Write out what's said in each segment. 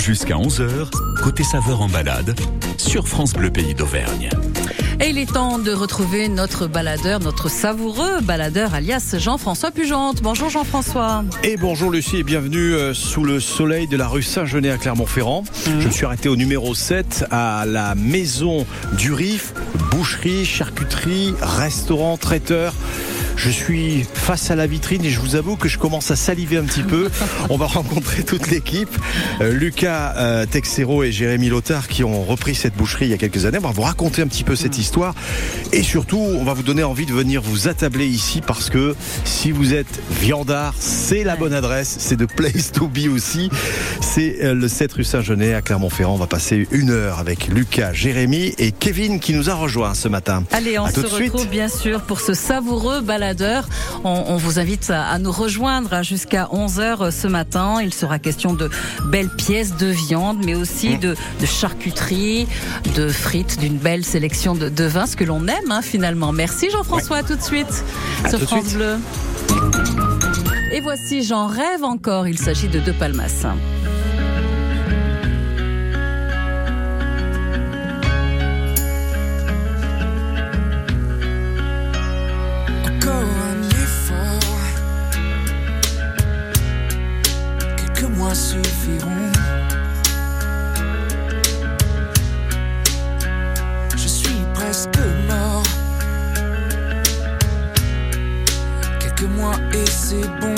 Jusqu'à 11h, côté saveur en balade, sur France Bleu Pays d'Auvergne. Et il est temps de retrouver notre baladeur, notre savoureux baladeur, alias Jean-François Pugente. Bonjour Jean-François. Et bonjour Lucie et bienvenue euh, sous le soleil de la rue Saint-Genet à Clermont-Ferrand. Je me suis arrêté au numéro 7 à la maison du Rif, boucherie, charcuterie, restaurant, traiteur. Je suis face à la vitrine et je vous avoue que je commence à saliver un petit peu. On va rencontrer toute l'équipe. Euh, Lucas euh, Texero et Jérémy Lothar qui ont repris cette boucherie il y a quelques années. On va vous raconter un petit peu cette histoire et surtout on va vous donner envie de venir vous attabler ici parce que si vous êtes viandard, c'est la bonne adresse. C'est de Place to Be aussi. C'est euh, le 7 rue Saint-Genet à Clermont-Ferrand. On va passer une heure avec Lucas, Jérémy et Kevin qui nous a rejoint ce matin. Allez, on se de suite. retrouve bien sûr pour ce savoureux baladeur. On, on vous invite à, à nous rejoindre hein, jusqu'à 11h ce matin. Il sera question de belles pièces de viande, mais aussi Mmh. de, de charcuterie, de frites, d'une belle sélection de, de vins, ce que l'on aime hein, finalement. Merci Jean-François, à tout de suite À sur de France suite. Bleu. Et voici J'en rêve encore. Il s'agit de deux palmas. Et c'est bon.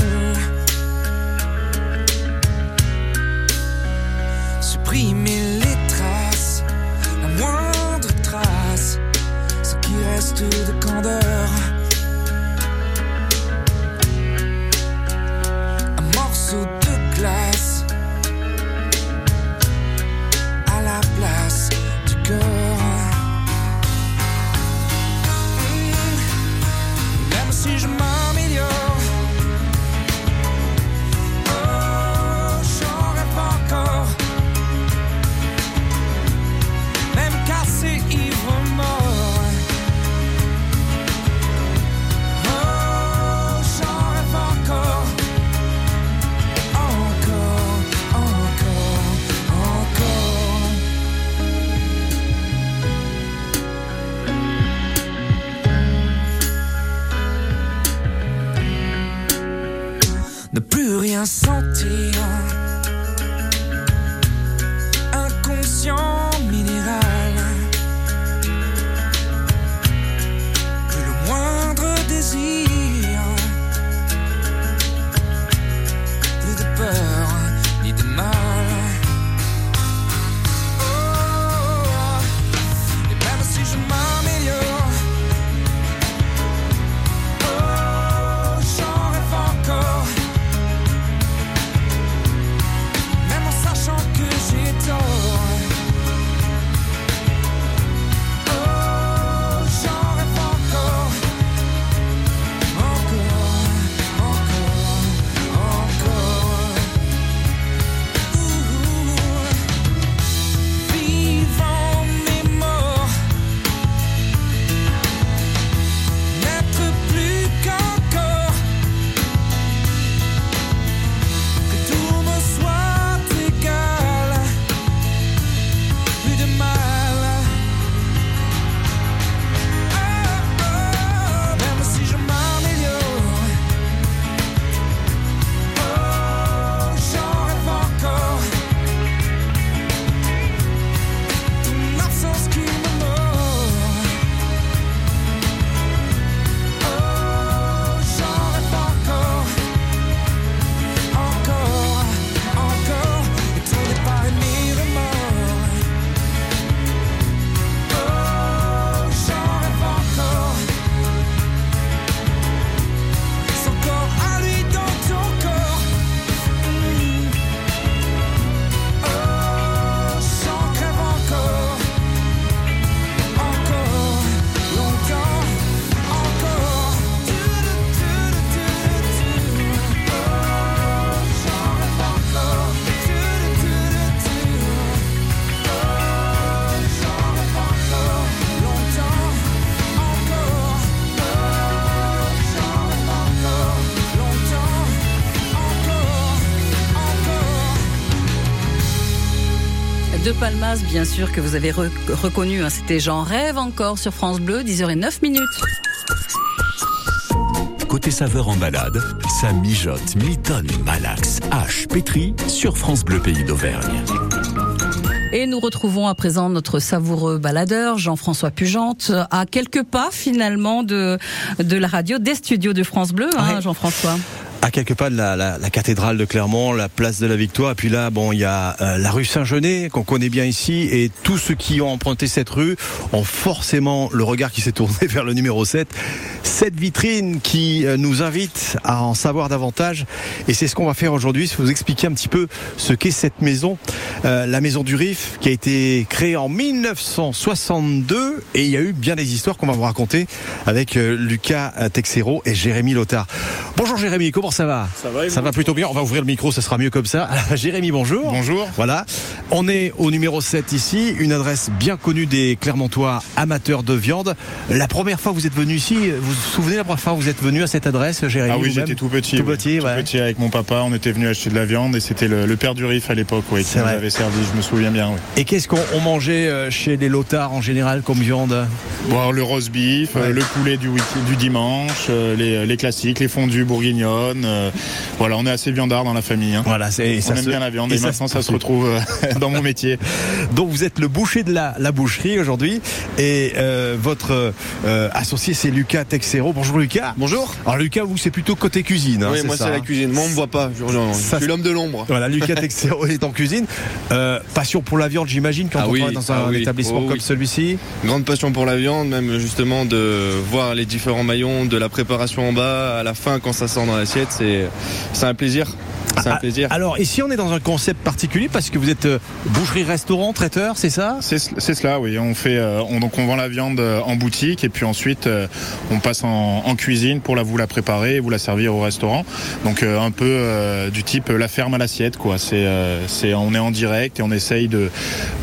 Supprimer Bien sûr, que vous avez re- reconnu. hein, C'était Jean Rêve encore sur France Bleu, 10h09 minutes. Côté saveur en balade, ça mijote, mitonne, malaxe, hache, pétri sur France Bleu Pays d'Auvergne. Et nous retrouvons à présent notre savoureux baladeur, Jean-François Pugente, à quelques pas finalement de, de la radio, des studios de France Bleu, hein, Ouais. Jean-François. Quelques pas de la, la- cathédrale de Clermont, la place de la Victoire. Puis là, bon, il y a euh, la rue Saint-Genet qu'on connaît bien ici. Et tous ceux qui ont emprunté cette rue ont forcément le regard qui s'est tourné vers le numéro 7. Cette vitrine qui euh, nous invite à en savoir davantage. Et c'est ce qu'on va faire aujourd'hui, c'est vous expliquer un petit peu ce qu'est cette maison. Euh, la maison du Rif qui a été créée en 1962. Et il y a eu bien des histoires qu'on va vous raconter avec Lucas Texero et Jérémy Lothar. Bonjour Jérémy, comment ça va Ça va, Ça va plutôt bien. On va ouvrir le micro, ça sera mieux comme ça. Jérémy, bonjour. Bonjour. Voilà. On est au numéro 7 ici, une adresse bien connue des Clermontois amateurs de viande. La première fois que vous êtes venu ici, vous vous souvenez la première fois que vous êtes venu à cette adresse, Jérémy Ah oui, j'étais tout petit. Tout oui. petit, ouais. petit avec mon papa. On était venu acheter de la viande et c'était le, le père du Rif à l'époque, oui, qui nous avait servi. Je me souviens bien. Oui. Et qu'est-ce qu'on on mangeait euh, chez les lotards en général comme viande? Bon, le roast beef, Ouais. euh, le poulet du, week- du dimanche, euh, les, les classiques, les fondus bourguignonnes. Euh, voilà, on est assez viandard dans la famille. hein. Voilà, c'est On ça aime se- bien la viande et et, maintenant ça se retrouve euh, dans mon métier. Donc vous êtes le boucher de la, la boucherie aujourd'hui et euh, votre euh, associé c'est Lucas Texero. Bonjour Lucas. Bonjour. Alors Lucas, vous c'est plutôt côté cuisine. hein, oui, moi ça, c'est la hein cuisine. Moi on me voit pas. Je, suis l'homme de l'ombre. Voilà, Lucas Texero est en cuisine. Euh, passion pour la viande, j'imagine, quand Ah on oui, travaille dans un ah oui, établissement oh comme oui. celui-ci. Grande passion pour la viande, même justement de voir les différents maillons, de la préparation en bas à la fin quand ça sort dans l'assiette, c'est c'est un plaisir. C'est un Ah, plaisir. Alors ici, on est dans un concept particulier parce que vous êtes euh, boucherie-restaurant, traiteur, c'est ça? C'est cela, oui. On fait, euh, on, donc on vend la viande euh, en boutique et puis ensuite on passe en, en cuisine pour la, vous la préparer et vous la servir au restaurant. Donc un peu euh, du type la ferme à l'assiette, quoi. C'est, euh, c'est, on est en direct et on essaye de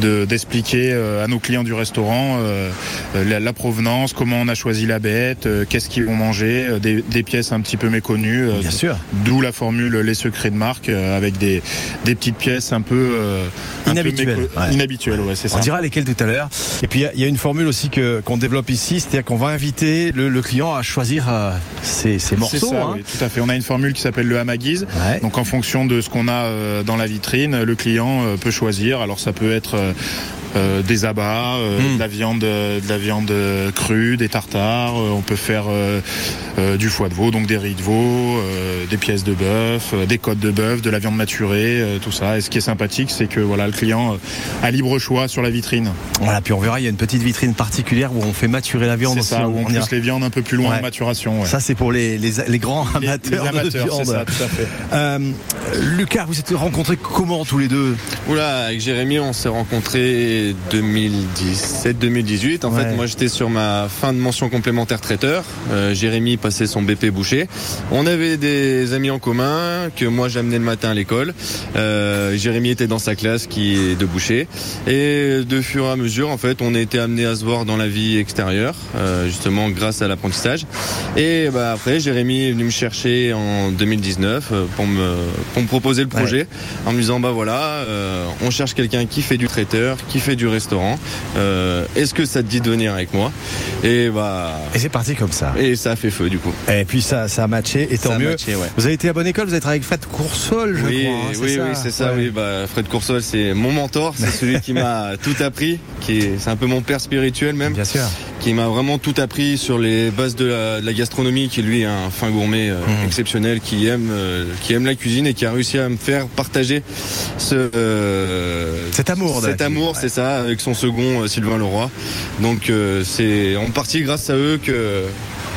de- d'expliquer à nos clients du restaurant euh, la, la provenance, comment on a choisi la bête, qu'est-ce qu'ils vont manger, des, des pièces un petit peu méconnues. Bien sûr. D'où la formule les secrets de marque euh, avec des, des petites pièces un peu euh, Inhabituelles, méco- ouais. Inhabituelles, ouais, c'est On dira lesquels tout à l'heure. Et puis il y a- il y, a une formule aussi que qu'on développe ici, c'est-à-dire qu'on va inviter le, le client à choisir euh, ses, C'est morceaux. ça, hein. oui, tout à fait. On a une formule qui s'appelle le hamaguise. Ouais. Donc en fonction de ce qu'on a dans la vitrine, le client peut choisir. Alors ça peut être euh, des abats, euh, Mm. de la viande, euh, de la viande crue, des tartares. euh, on peut faire euh, euh, du foie de veau, donc des riz de veau, euh, des pièces de bœuf, euh, des côtes de bœuf, de la viande maturée, euh, tout ça. Et ce qui est sympathique, c'est que voilà, le client euh, a libre choix sur la vitrine. Voilà, puis on verra, il y a une petite vitrine particulière où on fait maturer la viande C'est aussi. ça, où on ira- pousse les viandes un peu plus loin Ouais. en maturation. ouais. Ça, c'est pour les, les, les grands Les- amateurs, les amateurs, de viande. c'est ça, tout à fait. Euh, Lucas, vous êtes rencontrés comment tous les deux? Oula, avec Jérémy, on s'est rencontrés 2017-2018. En Ouais. fait, moi j'étais sur ma fin de mention complémentaire traiteur. Euh, Jérémy passait son BP boucher. On avait des amis en commun que moi j'amenais le matin à l'école. Euh, Jérémy était dans sa classe qui est de boucher. Et de fur et à mesure, en fait, on a été amené à se voir dans la vie extérieure, euh, justement grâce à l'apprentissage. Et bah, après, Jérémy est venu me chercher en 2019 euh, pour me, pour me proposer le projet en me disant bah voilà, on cherche quelqu'un qui fait du traiteur, qui fait du restaurant. Euh, Est-ce que ça te dit de venir avec moi Et bah Et c'est parti comme ça. et ça a fait feu du coup. Et puis ça, ça a matché, et tant mieux. matché, ouais. Vous avez été à bonne école, vous travaillé avec Fred Coursol, je oui, crois. hein, oui, oui, c'est ça. Ouais. Oui, bah, Fred Coursol, c'est mon mentor, c'est celui qui m'a tout appris, qui est, c'est un peu mon père spirituel même, Bien sûr. qui m'a vraiment tout appris sur les bases de la, de la gastronomie, qui lui est un fin gourmet euh, Mhm. exceptionnel, qui aime, euh, qui aime la cuisine et qui a réussi à me faire partager ce, Cet amour cet amour, c'est ça, avec son second euh, Sylvain Leroy. Donc euh, c'est en partie grâce à eux que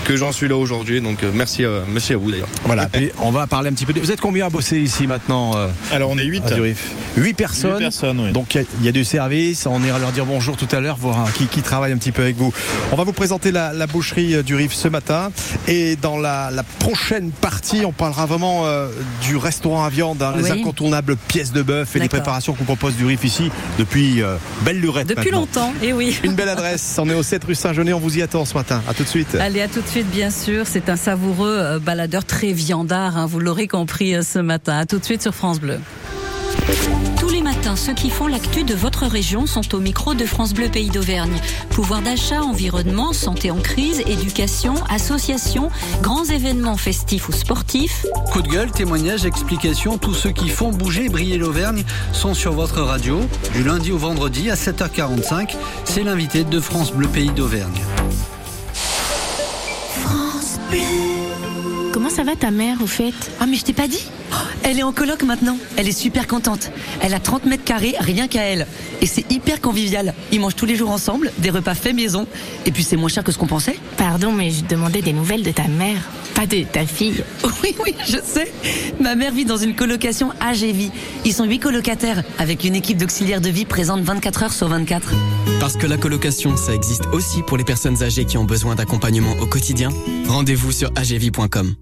que j'en suis là aujourd'hui. Donc euh, merci, à, merci à vous d'ailleurs. Voilà, puis on va parler un petit peu. de- Vous êtes combien à bosser ici maintenant euh, Alors on est 8 à Durif Huit personnes. personnes, oui. Donc il y a- il y, a du service, on ira leur dire bonjour tout à l'heure, voir hein, qui, qui travaille un petit peu avec vous. On va vous présenter la, la boucherie euh, du Rif ce matin et dans la, la prochaine partie, on parlera vraiment euh, du restaurant à viande, hein, les incontournables pièces de bœuf et les préparations qu'on propose du Rif ici depuis euh, belle lurette. Depuis maintenant. longtemps, et oui. Une belle adresse, on est au 7 rue Saint-Genet, on vous y attend ce matin. À tout de suite. Allez, à tout de suite, bien sûr. C'est un savoureux euh, baladeur très viandard, hein, vous l'aurez compris euh, ce matin. À tout de suite sur France Bleu. Tous les matins, matin, ceux qui font l'actu de votre région sont au micro de France Bleu Pays d'Auvergne. Pouvoir d'achat, environnement, santé en crise, éducation, association, grands événements festifs ou sportifs. Coup de gueule, témoignages, explications, tous ceux qui font bouger et briller l'Auvergne sont sur votre radio. Du lundi au vendredi à 7h45, c'est l'invité de France Bleu Pays d'Auvergne. Comment ça va ta mère au fait? Ah mais je t'ai pas dit Elle est en coloc maintenant. Elle est super contente. Elle a 30 mètres carrés rien qu'à elle. Et c'est hyper convivial. Ils mangent tous les jours ensemble, des repas faits maison. Et puis c'est moins cher que ce qu'on pensait. Pardon mais je demandais des nouvelles de ta mère, pas de ta fille. Oui oui je sais. Ma mère vit dans une colocation AG Vie. Ils sont 8 colocataires avec une équipe d'auxiliaires de vie présente 24 heures sur 24. Parce que la colocation, ça existe aussi pour les personnes âgées qui ont besoin d'accompagnement au quotidien. Rendez-vous sur agvie.com.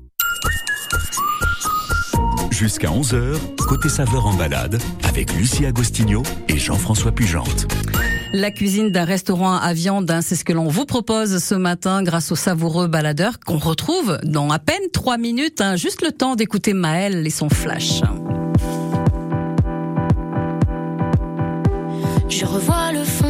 Jusqu'à 11h, côté saveur en balade, avec Lucie Agostinho et Jean-François Pugente. La cuisine d'un restaurant à viande, hein, c'est ce que l'on vous propose ce matin grâce au savoureux baladeur qu'on retrouve dans à peine trois minutes. hein. juste le temps d'écouter Maël et son flash. Je revois le fond,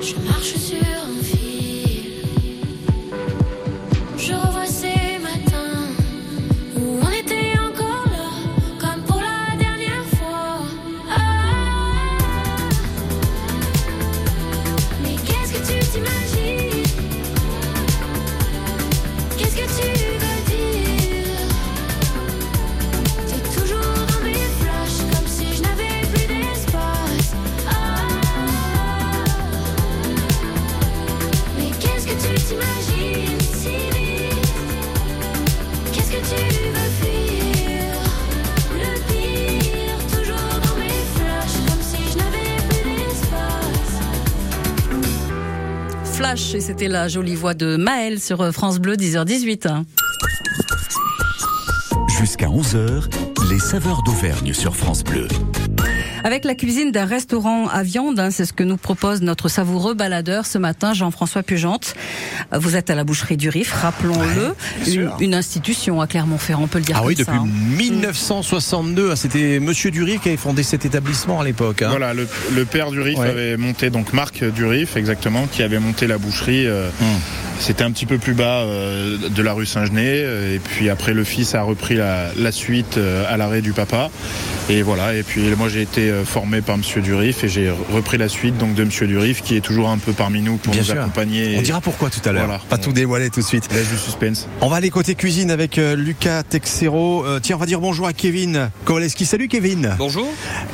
Je marche sur c'était la jolie voix de Maël sur France Bleu, 10h18. Jusqu'à 11h, les saveurs d'Auvergne sur France Bleu. Avec la cuisine d'un restaurant à viande, hein, c'est ce que nous propose notre savoureux baladeur ce matin, Jean-François Pugente. Vous êtes à la boucherie du Rif, rappelons-le, une, institution à Clermont-Ferrand, on peut le dire Ah oui, depuis ça. hein. 1962. Ah, C'était Monsieur Dury qui avait fondé cet établissement à l'époque. hein. Voilà, le, le père du Rif Ouais. avait monté, donc Marc du Rif, exactement, qui avait monté la boucherie euh, c'était un petit peu plus bas euh, de la rue Saint-Genet. euh, Et puis après, le fils a repris la, la suite euh, à l'arrêt du papa. Et voilà. Et puis moi, j'ai été formé par Monsieur Durif et j'ai repris la suite donc de Monsieur Durif, qui est toujours un peu parmi nous pour Bien nous sûr. accompagner. On dira pourquoi tout à l'heure. Voilà. Pas tout dévoiler tout de suite. Laisse du suspense. On va aller côté cuisine avec euh, Lucas Texero. Euh, tiens, on va dire bonjour à Kevin Kowaleski. Salut Kevin. Bonjour.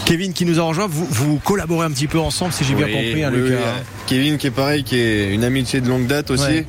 Kevin qui nous a rejoint. Vous, vous collaborez un petit peu ensemble, si j'ai bien compris, hein, oui, Lucas. oui, euh, Kevin qui est pareil, qui est une amitié de longue date aussi, Ouais.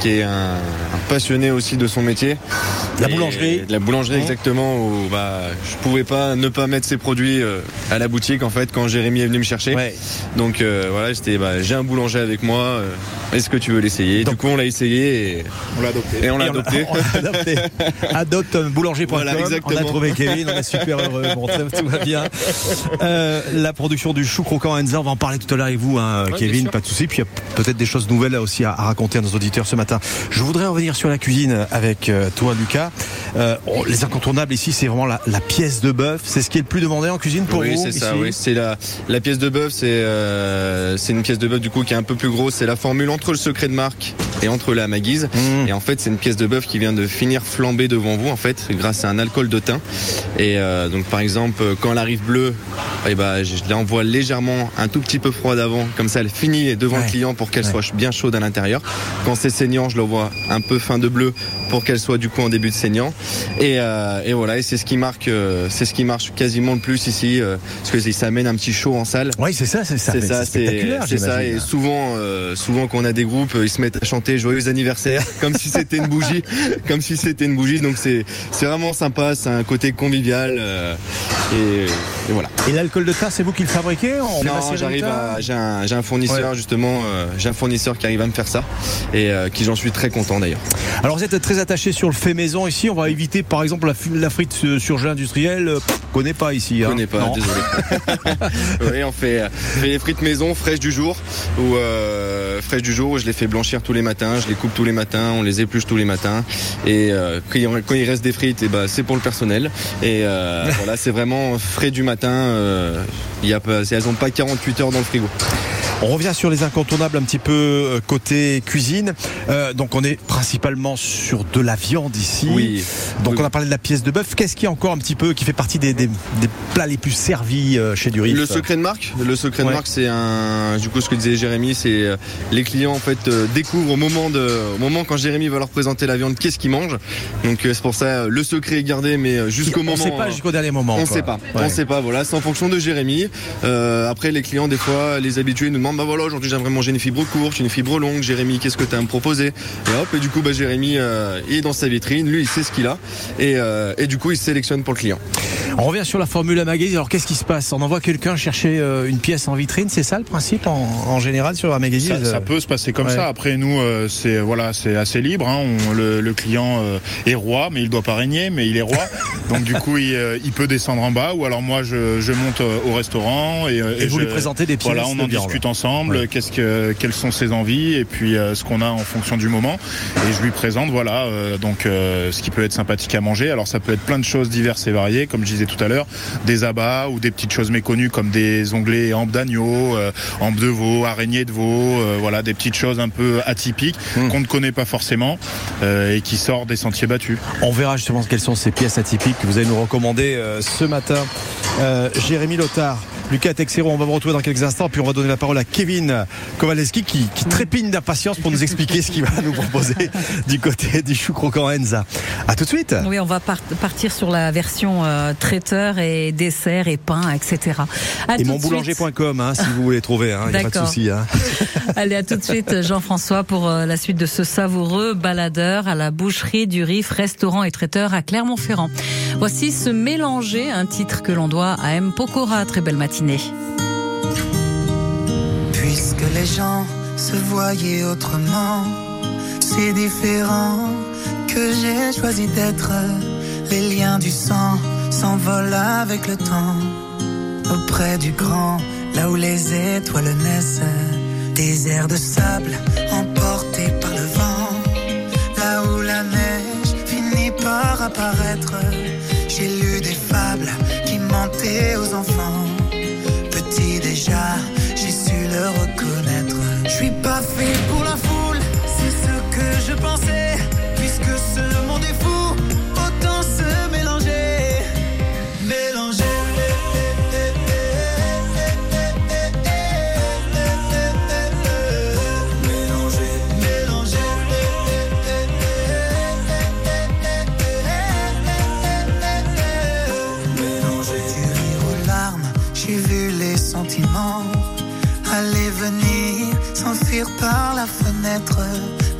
qui est un, un passionné aussi de son métier. La boulangerie. de La boulangerie Hein exactement où bah, je pouvais pas ne pas mettre ses produits euh, à la boutique en fait quand Jérémy est venu me chercher. Donc euh, voilà, j'étais bah, j'ai un boulanger avec moi, euh, est-ce que tu veux l'essayer? Du coup on l'a essayé et on l'a adopté. Et on l'a on adopté. on l'a adopté. Adopte boulanger.com. Voilà, on a trouvé Kevin, on est super heureux. Bon, tout va bien. Euh, la production du chou croquant Enza, on va en parler tout à l'heure avec vous, hein, Ouais, Kevin, pas de souci. Puis il y a peut-être des choses nouvelles aussi à, à raconter à nos auditeurs ce matin. Je voudrais revenir sur la cuisine avec euh, toi, Lucas. Euh, les incontournables ici, c'est vraiment la, la pièce de bœuf. C'est ce qui est le plus demandé en cuisine pour oui, vous c'est ça. Oui, c'est la, la pièce de bœuf. C'est euh, c'est une pièce de bœuf du coup qui est un peu plus grosse. C'est la formule entre le secret de marque et entre la maguise. Mmh. Et en fait, c'est une pièce de bœuf qui vient de finir flambée devant vous en fait, grâce à un alcool de thym. Et euh, donc par exemple, quand elle arrive bleue, eh ben, je l'envoie légèrement un tout petit peu froid d'avant, comme ça elle finit devant Ouais. le client pour qu'elle Ouais. soit bien chaude à l'intérieur. Quand c'est saignant, je l'envoie un peu fin de bleu pour qu'elle soit du coup en début de saignant. Et, euh, et voilà, et c'est ce qui marque, euh, c'est ce qui marche quasiment le plus ici, euh, parce que ça amène un petit show en salle. Oui, c'est ça, c'est ça. C'est ça, c'est ça. Et souvent, souvent quand on a des groupes, ils se mettent à chanter joyeux anniversaire, comme si c'était une bougie, comme si c'était une bougie. Donc c'est, c'est vraiment sympa. C'est un côté convivial. et, et voilà. Et l'alcool de thym, c'est vous qui le fabriquez? On Non, le j'arrive à, j'ai un, un fournisseur justement, j'ai un fournisseur qui arrive à me faire ça et qui j'en suis très content d'ailleurs. Alors vous êtes très attaché sur le fait maison ici. On va éviter par exemple la, frite surgelée industrielle. Euh, connais pas ici. Hein. connais pas, Non. désolé. oui, on fait, euh, on fait les frites maison fraîches du jour ou euh, fraîches du jour où je les fais blanchir tous les matins, je les coupe tous les matins, on les épluche tous les matins et euh, quand, il, reste des frites, et ben c'est pour le personnel et euh, voilà, c'est vraiment frais du matin. il y a pas, elles ont pas 48 heures dans le frigo. On revient sur les incontournables un petit peu euh, côté cuisine. Euh, donc on est principalement sur de la viande ici. Oui. Donc Oui. on a parlé de la pièce de bœuf. Qu'est-ce qui est encore un petit peu qui fait partie des, des- des plats les plus servis euh, chez Durif Le secret de marque, le secret de marque, c'est un, du coup, ce que disait Jérémy, c'est les clients en fait découvrent au moment de, au moment quand Jérémy va leur présenter la viande, qu'est-ce qu'ils mangent. Donc c'est pour ça le secret est gardé, mais jusqu'au On moment. sait pas jusqu'au dernier moment. on quoi. sait pas, Ouais. on sait pas. Voilà, c'est en fonction de Jérémy. Euh, après, les clients, des fois, les habitués nous bah voilà, aujourd'hui j'aimerais manger une fibre courte, une fibre longue. Jérémy, qu'est-ce que tu as à me proposer? Et hop, et du coup, bah Jérémy, euh, il est dans sa vitrine, lui, il sait ce qu'il a, et, euh, et du coup, il sélectionne pour le client. On revient sur la formule à magazine. Alors qu'est-ce qui se passe? On envoie quelqu'un chercher euh, une pièce en vitrine. C'est ça le principe en, en général sur la magazine? Ça, ça peut se passer comme Ouais. ça. Après, nous, euh, c'est voilà, c'est assez libre. hein. On- le, le client euh, est roi, mais il doit pas régner, mais il est roi. Donc du coup, il, euh, il peut descendre en bas, ou alors moi, je, je monte au restaurant et, Et vous je- lui présentez des pièces Voilà, on en discute ensemble. Ouais. Qu'est-ce que, quelles sont ses envies et puis euh, ce qu'on a en fonction du moment. Et je lui présente, voilà, euh, donc euh, ce qui peut être sympathique à manger. Alors ça peut être plein de choses diverses et variées, comme je disais tout à l'heure, des abats ou des petites choses méconnues comme des onglets hampes d'agneau, hampes de veau, araignées de veau, voilà, des petites choses un peu atypiques Hmm. qu'on ne connaît pas forcément et qui sortent des sentiers battus. On verra justement quelles sont ces pièces atypiques que vous allez nous recommander ce matin. Jérémy Lothar, Lucas Texero, on va vous retrouver dans quelques instants, puis on va donner la parole à Kevin Kowaleski qui, qui trépigne d'impatience pour nous expliquer ce qu'il va nous proposer du côté du chou croquant Enza. À tout de suite. Oui, on va part- partir sur la version euh, traiteur et dessert et pain, etc. À Et monboulanger.com hein, si vous voulez trouver, il n'y a pas de souci. hein. Allez, à tout de suite, Jean-François, pour euh, la suite de ce savoureux baladeur à la boucherie du Rif, restaurant et traiteur à Clermont-Ferrand. Voici ce mélanger, un titre que l'on doit à M. Pokora. Très belle matinée. Puisque les gens se voyaient autrement, c'est différent que j'ai choisi d'être. Les liens du sang s'envolent avec le temps. Auprès du grand, là où les étoiles naissent, des airs de sable emportés par le vent. Là où la neige finit par apparaître, j'ai lu des fables qui mentaient aux enfants. Déjà, j'ai su le reconnaître.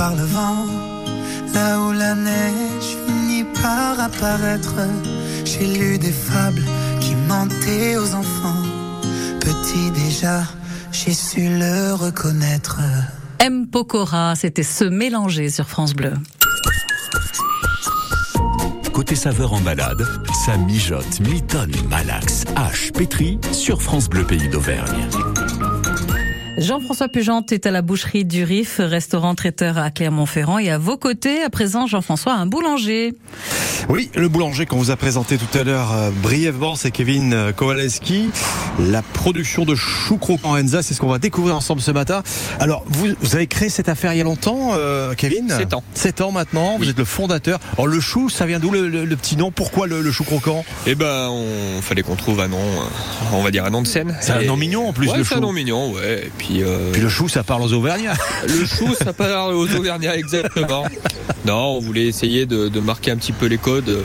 par le vent, là où la neige finit par apparaître. J'ai lu des fables qui mentaient aux enfants. Petit déjà, j'ai su le reconnaître. M. Pokora, c'était se mélanger sur France Bleu. Côté saveur en balade, ça mijote Milton, Malax, H, Pétri sur France Bleu Pays d'Auvergne. Jean-François Pugente est à la boucherie du Rif, restaurant traiteur à Clermont-Ferrand. Et à vos côtés, à présent, Jean-François, un boulanger. Oui, le boulanger qu'on vous a présenté tout à l'heure euh, brièvement, c'est Kevin euh, Kowaleski. La production de chou croquant Enza, c'est ce qu'on va découvrir ensemble ce matin. Alors, vous, vous avez créé cette affaire il y a longtemps, euh, Kevin? 7 ans. 7 ans maintenant, vous êtes le fondateur. Alors, le chou, ça vient d'où le, le- le petit nom? Pourquoi le, le chou croquant? Eh ben, on fallait qu'on trouve un nom, on va dire un nom de scène. C'est un nom mignon, en plus, Ouais, le c'est chou. un nom mignon, ouais. Et puis, euh, Puis le chou, ça parle aux Auvergnats. le chou, ça parle aux Auvergnats, exactement. Non, on voulait essayer de, de marquer un petit peu les euh,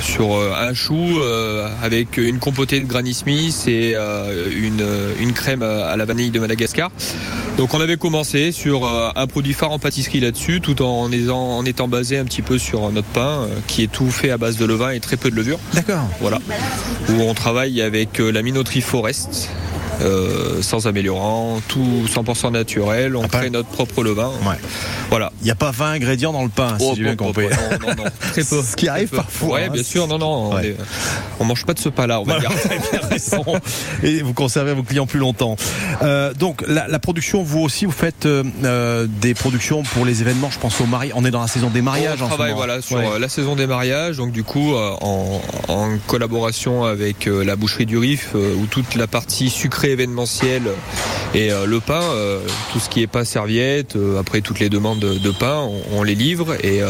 sur euh, un chou euh, avec une compotée de Granny Smith et une, une crème à la vanille de Madagascar. Donc on avait commencé sur un produit phare en pâtisserie là-dessus, tout en étant, en étant basé un petit peu sur notre pain, qui est tout fait à base de levain et très peu de levure. D'accord. Voilà. Où on travaille avec la minoterie Forest. Euh, sans améliorant, tout 100% naturel, on crée notre propre levain. Ouais. Voilà. Il n'y a pas 20 ingrédients dans le pain, si Oh, j'ai bien oh, oh, compris. non, non, non, très peu. Ce qui arrive parfois. Ouais, hein. bien sûr, non, non, on, Ouais. on mange pas de ce pain-là, on va Voilà, dire. Et vous conservez vos clients plus longtemps. Euh, donc la, la production, vous aussi, vous faites euh, des productions pour les événements. Je pense au mariage. On est dans la saison des mariages on en ce travaille moment. voilà sur Ouais. la saison des mariages, donc du coup en, en collaboration avec la boucherie du Rif, où toute la partie sucrée événementielle et euh, le pain, euh, tout ce qui est pain serviette, euh, après toutes les demandes de, pain, on, on les livre et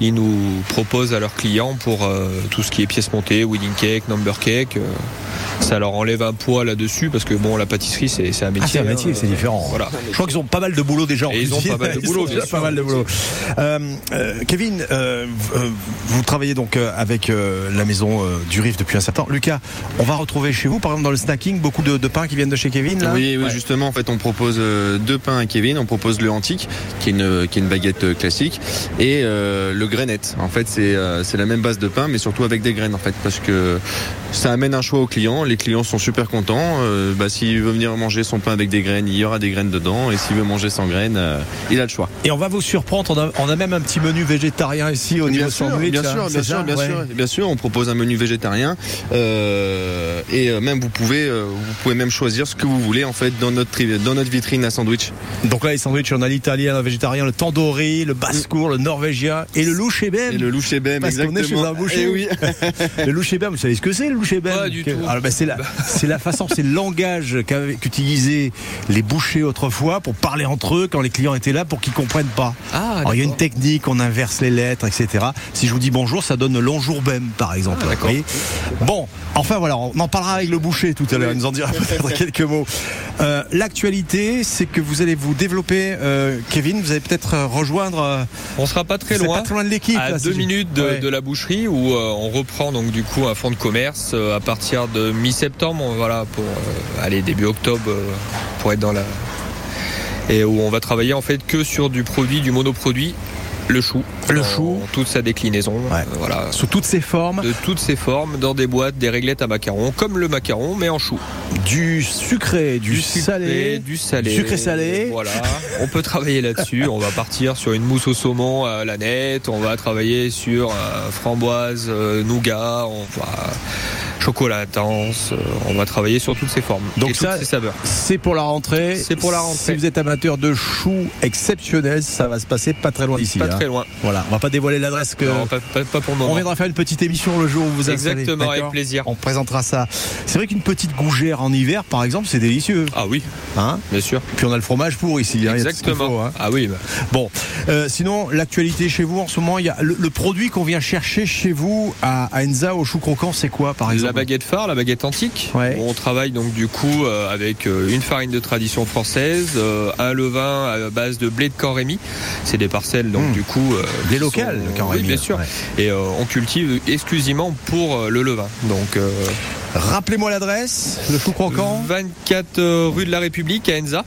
ils nous proposent à leurs clients pour tout ce qui est pièces montées, wedding cake, number cake. ça leur enlève un poids là-dessus parce que bon, la pâtisserie c'est c'est un métier. Ah, c'est un métier, hein, c'est différent. Voilà. Je crois qu'ils ont pas mal de boulot déjà. en ils ont pas mal de boulot, bien sûr. pas mal de boulot. Euh, euh, Kevin, euh, vous- travaillez donc avec la maison du Rif depuis un certain temps. Lucas, on va retrouver chez vous, par exemple dans le snacking, beaucoup de, de pains qui viennent de chez Kevin. Là Oui, oui, Ouais. justement, en fait, on propose euh, deux pains à Kevin. On propose le antique, qui est une, qui est une baguette euh, classique, et euh, le grainette. En fait, c'est euh, c'est la même base de pain, mais surtout avec des graines, en fait, parce que ça amène un choix aux clients. Les clients sont super contents. Euh, bah, s'il veut venir manger son pain avec des graines, il y aura des graines dedans, et s'il veut manger sans graines, euh, il a le choix. Et on va vous surprendre. On a, on a même un petit menu végétarien ici au niveau sûr, sandwich. bien hein, sûr, bien sûr, bien Ouais. sûr, bien sûr. On propose un menu végétarien euh, et euh, même vous pouvez, euh, vous pouvez même choisir ce que vous voulez en fait dans notre dans notre vitrine à sandwich. Donc là, les sandwichs, on a l'italien, le végétarien, le tandoori, le basse-cour, le norvégien et le louche Et le louche ebem, Parce qu'on est chez exactement. un boucher. Eh oui. le louche ebem, vous savez ce que c'est le louche ebem Pas du tout. Alors, ben, c'est la, c'est la façon, c'est le langage qu'utilisaient les bouchers autrefois pour parler entre eux quand les clients étaient là pour qu'ils comprennent pas. Ah, Alors, il y a une technique, on inverse les lettres, etc. Si je vous dis bonjour, ça donne lonjour bem, par exemple. Ah, d'accord. Bon, enfin voilà, on en parlera avec le boucher tout à l'heure, il nous en dira peut-être quelques mots. Euh, L'actualité, c'est que vous allez vous développer, euh, Kevin, vous allez peut-être euh, rejoindre. On sera pas très loin. pas très loin de l'équipe. à là, deux minutes de, Ouais. de la boucherie où on reprend donc du coup un fonds de commerce à partir de mi-septembre voilà pour aller début octobre pour être dans la et où on va travailler en fait que sur du produit du monoproduit Le chou. Le chou. toute sa déclinaison. euh, voilà. Sous toutes ses formes. De toutes ses formes, dans des boîtes, des réglettes à macarons, comme le macaron, mais en chou. Du sucré, du, salé. du salé. Sucré salé. Voilà. On peut travailler là-dessus. On va partir sur une mousse au saumon à la nette. On va travailler sur euh, framboise, euh, nougat. On va chocolat intense. euh, on va travailler sur toutes ces formes. Donc et ça, toutes ces saveurs. C'est pour la rentrée. C'est pour la rentrée. Si vous êtes amateur de choux exceptionnels, ça va se passer pas très loin d'ici. Pas hein. très loin. Voilà, on va pas dévoiler l'adresse que. Non, pas, pas- pas pour le moment. On viendra faire une petite émission le jour où vous installez. Exactement, avec plaisir. On présentera ça. C'est vrai qu'une petite gougère en hiver, par exemple, c'est délicieux. Ah oui, Hein bien sûr. Puis on a le fromage pour ici. hein, Exactement. faut, hein. Ah oui. bah. Bon, euh, sinon l'actualité chez vous en ce moment, il y a le, le produit qu'on vient chercher chez vous à, à Enza au chou croquant, c'est quoi par La baguette phare, la baguette antique. Ouais. On travaille donc du coup euh, avec euh, une farine de tradition française, euh, un levain à base de blé de Camp-Rémy. C'est des parcelles donc Mmh. du coup Blé local, sont- le Oui, bien sûr. ouais. Et on cultive exclusivement pour le levain. Donc Rappelez-moi l'adresse, le chou croquant. 24 euh, rue de la République à Enza.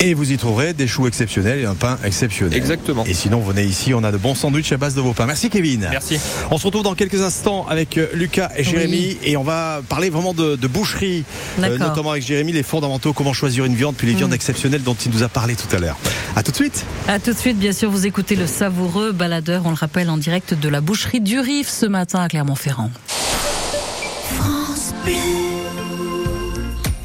Et vous y trouverez des choux exceptionnels et un pain exceptionnel. Exactement. Et sinon, venez ici, on a de bons sandwichs à base de vos pains. Merci Kevin. Merci. On se retrouve dans quelques instants avec euh, Lucas et Jérémy et on va parler vraiment de, de boucherie, euh, D'accord. notamment avec Jérémy, les fondamentaux, comment choisir une viande, puis les viandes exceptionnelles dont il nous a parlé tout à l'heure. À tout de suite. À tout de suite, bien sûr, vous écoutez le savoureux baladeur, on le rappelle, en direct de la boucherie du Rif ce matin à Clermont-Ferrand. France Bleu.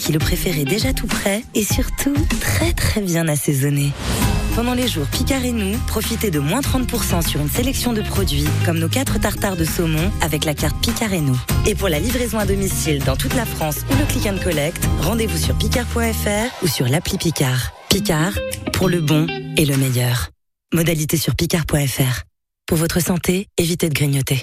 qui le préférez déjà tout prêt et surtout très très bien assaisonné. Pendant les jours Picard et nous, profitez de moins 30% sur une sélection de produits comme nos 4 tartares de saumon avec la carte Picard et nous. Et pour la livraison à domicile dans toute la France ou le click and collect, rendez-vous sur picard.fr ou sur l'appli Picard. Picard, pour le bon et le meilleur. Modalité sur picard.fr. Pour votre santé, évitez de grignoter.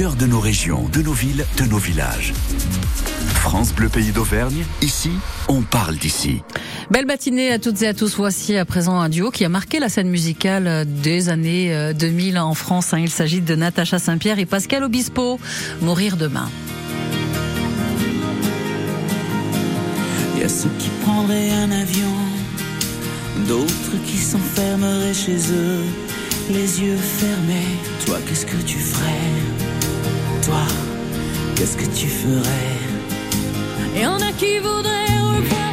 cœur de nos régions, de nos villes, de nos villages. France Bleu Pays d'Auvergne, ici, on parle d'ici. Belle matinée à toutes et à tous. Voici à présent un duo qui a marqué la scène musicale des années euh, 2000 en France. hein. Il s'agit de Natacha Saint-Pierre et Pascal Obispo. Mourir demain. Il y a ceux qui prendraient un avion, d'autres qui s'enfermeraient chez eux, les yeux fermés. Toi, qu'est-ce que tu ferais? Toi, qu'est-ce que tu ferais? Et en a qui voudraient revoir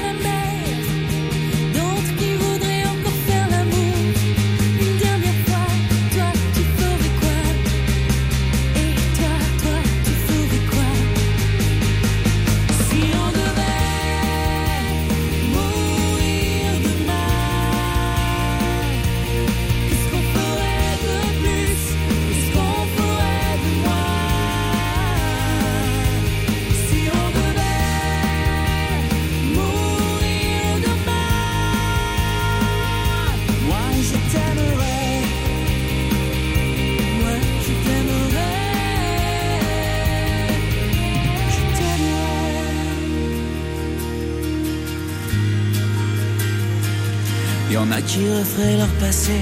leur passé,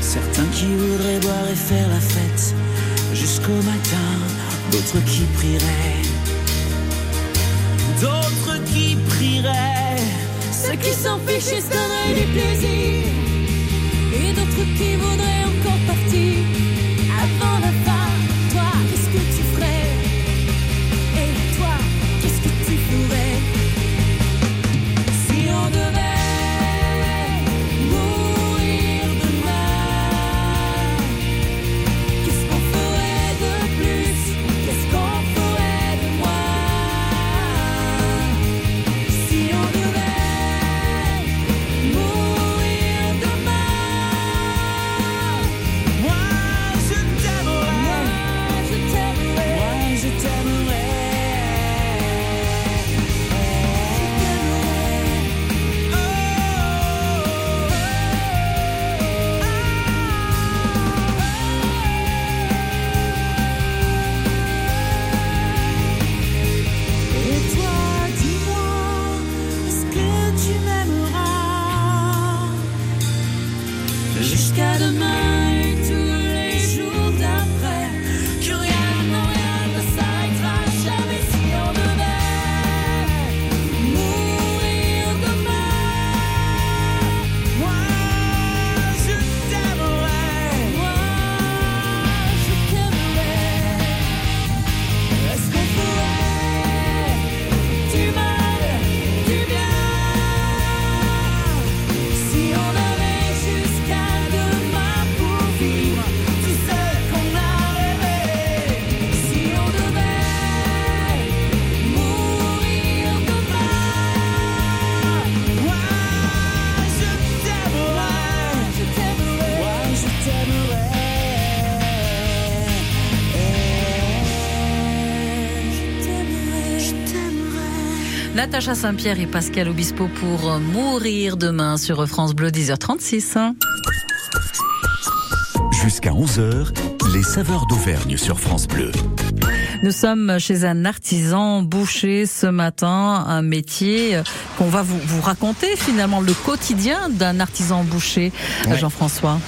certains qui voudraient boire et faire la fête jusqu'au matin, d'autres qui prieraient, d'autres qui prieraient. Ceux qui s'en fichent et se donneraient du plaisir. Et d'autres qui voudraient Natacha Saint-Pierre et Pascal Obispo pour mourir demain sur France Bleu 10h36. Jusqu'à 11h, les saveurs d'Auvergne sur France Bleu. Nous sommes chez un artisan boucher ce matin, un métier qu'on va vous, vous, raconter finalement le quotidien d'un artisan boucher, Ouais. Jean-François.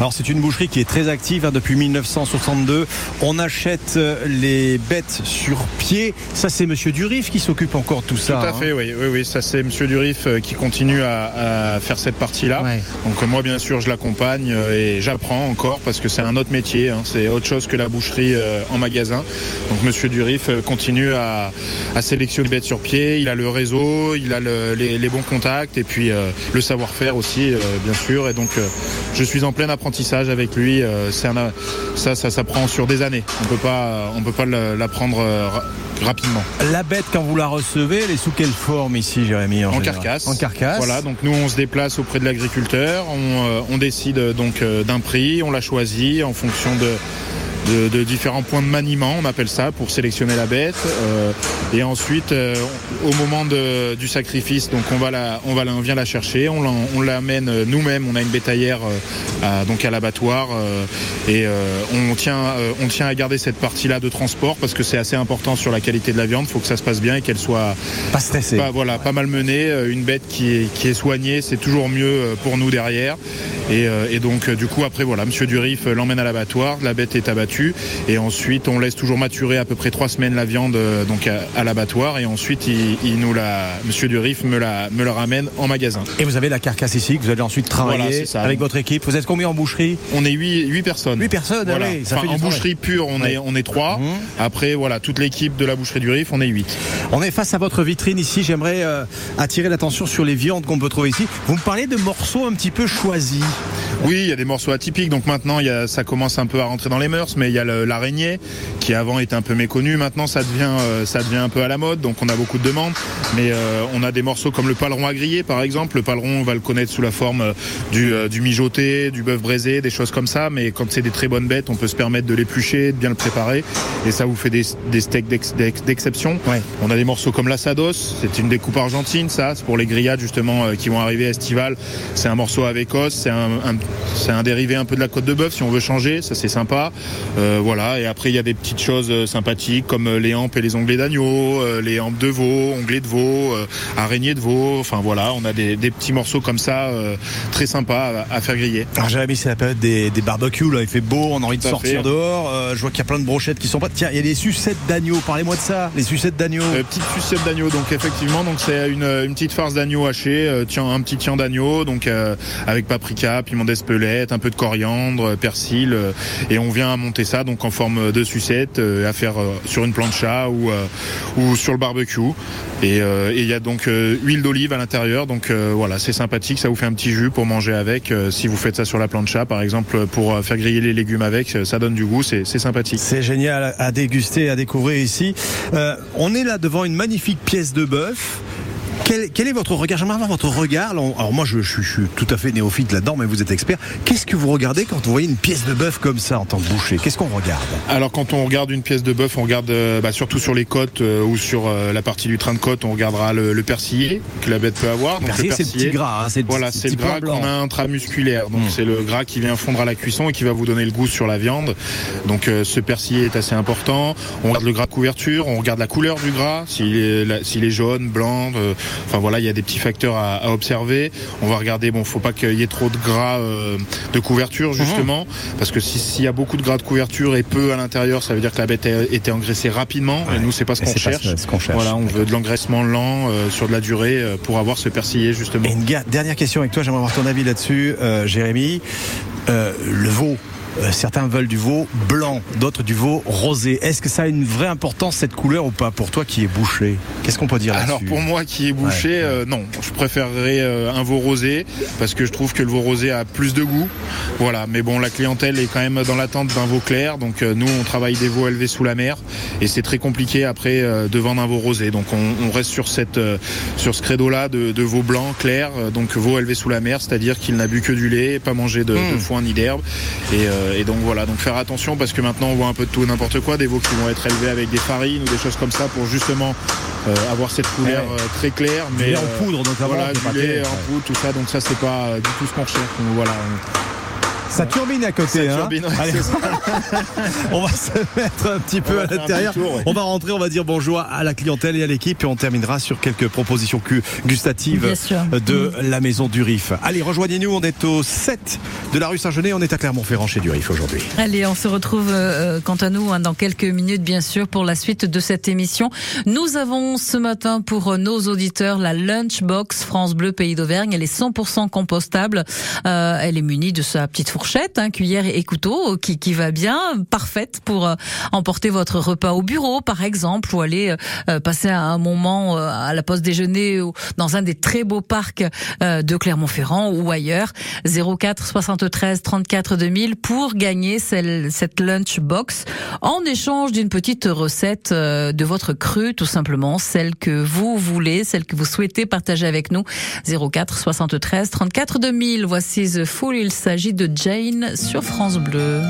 Alors c'est une boucherie qui est très active hein, depuis 1962. On achète euh, les bêtes sur pied. Ça c'est Monsieur Durif qui s'occupe encore de tout ça. Tout à hein. fait, oui, oui, oui. Ça, c'est Monsieur Durif euh, qui continue à, à faire cette partie-là. Donc euh, moi, bien sûr, je l'accompagne et j'apprends encore parce que c'est un autre métier. hein. C'est autre chose que la boucherie en magasin. Donc Monsieur Durif continue à, à sélectionner les bêtes sur pied. Il a le réseau, il a le- les, les bons contacts et puis euh, le savoir-faire aussi, euh, bien sûr. Et donc euh, je suis en plein apprentissage avec lui. Euh, c'est un, ça, ça s'apprend sur des années. On peut pas, on peut pas l'apprendre euh, ra- rapidement. La bête quand vous la recevez, elle est sous quelle forme ici, Jérémy En carcasse. En carcasse. Voilà, donc nous on se déplace auprès de l'agriculteur, on, euh, on décide donc d'un prix, on la choisit en fonction de, de, de différents points de maniement, on appelle ça, pour sélectionner la bête. Euh, et ensuite, euh, au moment de- du sacrifice, donc on va la, on va la- on vient la chercher, on l'amène euh, nous-mêmes, on a une bétaillère à- donc à l'abattoir et on tient, on tient à garder cette partie-là de transport parce que c'est assez important sur la qualité de la viande. Il faut que ça se passe bien et qu'elle soit pas stressée. Pas, voilà, pas mal menée. Une bête qui est, qui est soignée, c'est toujours mieux pour nous derrière. Et, et donc du coup après voilà, Monsieur Durif l'emmène à l'abattoir, la bête est abattue et ensuite on laisse toujours maturer à peu près trois semaines la viande euh, donc à, à l'abattoir et ensuite il, il nous la, Monsieur Durif me la, me la ramène en magasin. Et vous avez la carcasse ici que vous allez ensuite travailler Voilà, avec votre équipe. Vous êtes combien en boucherie? On est 8, huit personnes. 8 personnes, Voilà. oui, ça Enfin, fait du en boucherie pure, on Ouais. est on est trois. Après voilà, toute l'équipe de la boucherie du Rif, on est 8. On est face à votre vitrine ici. J'aimerais euh, attirer l'attention sur les viandes qu'on peut trouver ici. Vous me parlez de morceaux un petit peu choisis. Oui, il y a des morceaux atypiques. Donc maintenant, il y a, ça commence un peu à rentrer dans les mœurs, mais il y a l'araignée qui avant était un peu méconnu. Maintenant, ça devient, euh, ça devient un peu à la mode. Donc on a beaucoup de demandes. Mais euh, on a des morceaux comme le paleron à griller, par exemple. Le paleron, on va le connaître sous la forme euh, du, du mijoté, du bœuf braisé, des choses comme ça. Mais quand c'est des très bonnes bêtes, on peut se permettre de l'éplucher, de bien le préparer. Et ça vous fait des, des steaks d'ex- d'ex- d'exception. On a des morceaux comme l'asados. C'est une découpe argentine, ça. C'est pour les grillades justement qui vont arriver Estival. C'est un morceau avec os. C'est un, un- c'est un dérivé un peu de la côte de bœuf si on veut changer. Ça c'est sympa. Euh, voilà. Et après il y a des petites choses euh, sympathiques comme euh, les hampes et les onglets d'agneau, euh, les hampes de veau, onglets de veau, euh, araignées de veau. Enfin voilà, on a des, des petits morceaux comme ça euh, très sympas à, à faire griller. Alors Jérémy, c'est la période des, des barbecues. Là, il fait beau, on a envie de sortir fait. dehors. Euh, je vois qu'il y a plein de brochettes qui sont pas. Tiens, il y a des sucettes d'agneau. Parlez-moi de ça. Les sucettes d'agneau. Euh, petite sucette d'agneau, donc effectivement, donc c'est une, une petite farce d'agneau haché, euh, tiens, un petit tien d'agneau, donc euh, avec paprika, piment d'espelette, un peu de coriandre, persil, et on vient à monter ça donc en forme de sucette, euh, à faire euh, sur une plancha ou euh, ou sur le barbecue. Et il y a donc huile d'olive à l'intérieur, donc voilà, c'est sympathique, ça vous fait un petit jus pour manger avec. si vous faites ça sur la plancha, par exemple, pour faire griller les légumes avec, ça donne du goût, c'est sympathique. C'est génial à déguster, à découvrir ici. On est là devant une magnifique pièce de bœuf. Quel, quel est votre regard? J'aimerais avoir votre regard. Alors moi, je, je suis- je suis tout à fait néophyte là-dedans, mais vous êtes expert. Qu'est-ce que vous regardez quand vous voyez une pièce de bœuf comme ça en tant que boucher? Qu'est-ce qu'on regarde? Alors quand on regarde une pièce de bœuf, on regarde euh, bah, surtout sur les côtes euh, ou sur euh, la partie du train de côte, on regardera le, le persillé que la bête peut avoir. Donc, Persillé, c'est le petit gras, hein, c'est le voilà, petit- c'est le gras qu'on a intramusculaire. Donc Mm. c'est le gras qui vient fondre à la cuisson et qui va vous donner le goût sur la viande. Donc euh, ce persillé est assez important. On regarde le gras de couverture, on regarde la couleur du gras, s'il est, s'il est jaune, blanc. euh, enfin voilà, il y a des petits facteurs à, à observer. On va regarder, bon, faut pas qu'il y ait trop de gras euh, de couverture justement, parce que si- s'il y a beaucoup de gras de couverture et peu à l'intérieur, ça veut dire que la bête a été engraissée rapidement. Et nous, c'est pas ce qu'on cherche. ce qu'on cherche. Voilà, on veut de l'engraissement lent euh, sur de la durée euh, pour avoir ce persillé justement. Et une dernière question avec toi, j'aimerais avoir ton avis là-dessus, Jérémy. Le veau. Euh, certains veulent du veau blanc, d'autres du veau rosé. Est-ce que ça a une vraie importance cette couleur ou pas pour toi qui est bouché? Qu'est-ce qu'on peut dire Alors pour moi qui est bouché, euh, non, je préférerais euh, un veau rosé parce que je trouve que le veau rosé a plus de goût. Voilà, mais bon, la clientèle est quand même dans l'attente d'un veau clair. Donc nous, on travaille des veaux élevés sous la mer et c'est très compliqué après de vendre un veau rosé. Donc on, on reste sur cette sur ce credo-là de, de veau blanc clair, donc veau élevé sous la mer, c'est-à-dire qu'il n'a bu que du lait, pas mangé de, Mm. de foin ni d'herbe. Et, euh, et donc voilà, donc faire attention parce que maintenant on voit un peu de tout et n'importe quoi, des veaux qui vont être élevés avec des farines ou des choses comme ça pour justement euh, avoir cette couleur Ouais. euh, très claire. Du Mais lait en poudre, notamment, Voilà, du lait en poudre, tout ça. Donc ça c'est pas du tout ce qu'on recherche. Donc voilà. Ça turbine à côté. Ça hein. turbine, ouais, Allez, c'est ça. on va se mettre un petit peu à l'intérieur. ouais. On va rentrer, on va dire bonjour à la clientèle et à l'équipe et on terminera sur quelques propositions gustatives de la maison du Rif. Allez, rejoignez-nous, on est au 7 de la rue Saint-Genet, on est à Clermont-Ferrand chez du Rif aujourd'hui. Allez, on se retrouve euh, quant à nous hein, dans quelques minutes, bien sûr, pour la suite de cette émission. Nous avons ce matin pour euh, nos auditeurs la Lunchbox France Bleu Pays d'Auvergne. Elle est 100% compostable. Euh, elle est munie de sa petite fourchette, hein, cuillère et couteau qui, qui va bien, parfaite pour euh, emporter votre repas au bureau, par exemple, ou aller euh, passer un moment euh, à la pause déjeuner ou dans un des très beaux parcs euh, de Clermont-Ferrand ou ailleurs. 04 73 34 2000 pour gagner celle, cette lunchbox en échange d'une petite recette euh, de votre cru, tout simplement, celle que vous voulez, celle que vous souhaitez partager avec nous. 04 73 34 2000. Voici The Fool. Il s'agit de Jane sur France Bleu.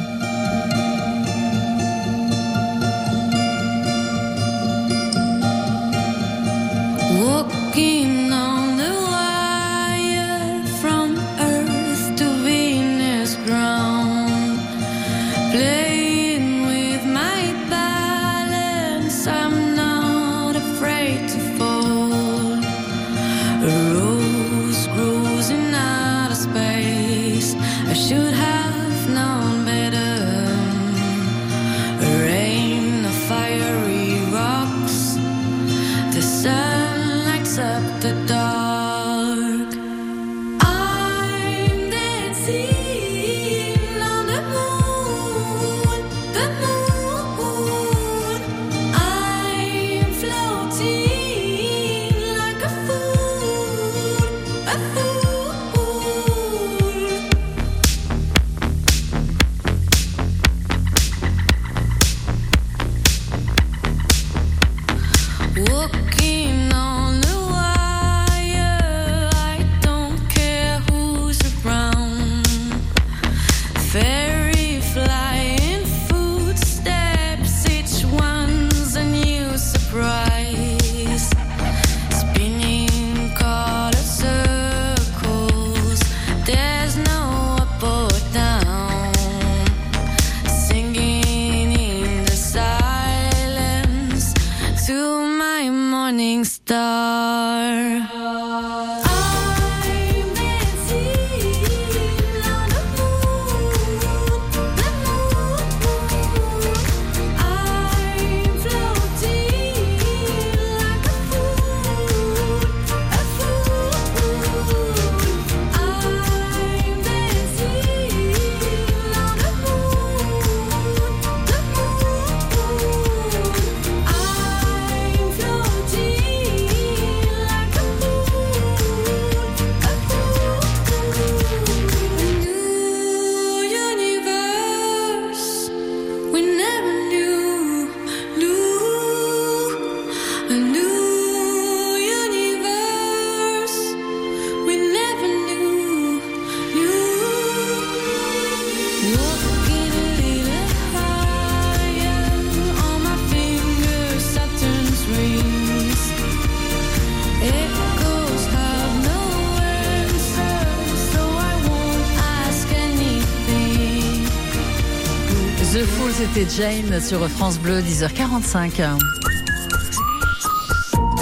Jane sur France Bleu, 10h45.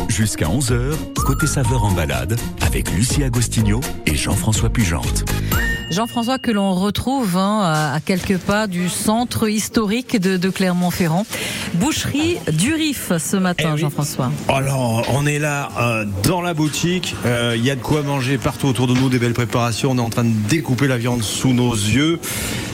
Jusqu'à 11h, côté saveur en balade, avec Lucie Agostinho et Jean-François Pugente. Jean-François que l'on retrouve hein, à quelques pas du centre historique de, de Clermont-Ferrand. Boucherie du Rif ce matin, Jean-François. Alors, on est là euh, dans la boutique. Euh, Il y a de quoi manger partout autour de nous, des belles préparations. On est en train de découper la viande sous nos yeux.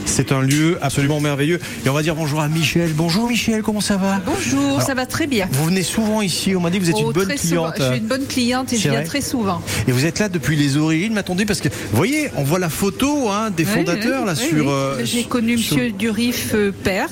C'est un lieu absolument merveilleux. Et on va dire bonjour à Michel. Bonjour Michel, comment ça va? Bonjour, Alors, ça va très bien. Vous venez souvent ici. On m'a dit que vous êtes Oh, une bonne souvent. cliente. Je suis une bonne cliente et C'est je viens vrai très souvent. Et vous êtes là depuis les origines, m'attendez, parce que vous voyez, on voit la photo hein, des fondateurs là sur. euh, J'ai connu sur- Monsieur Durif euh, père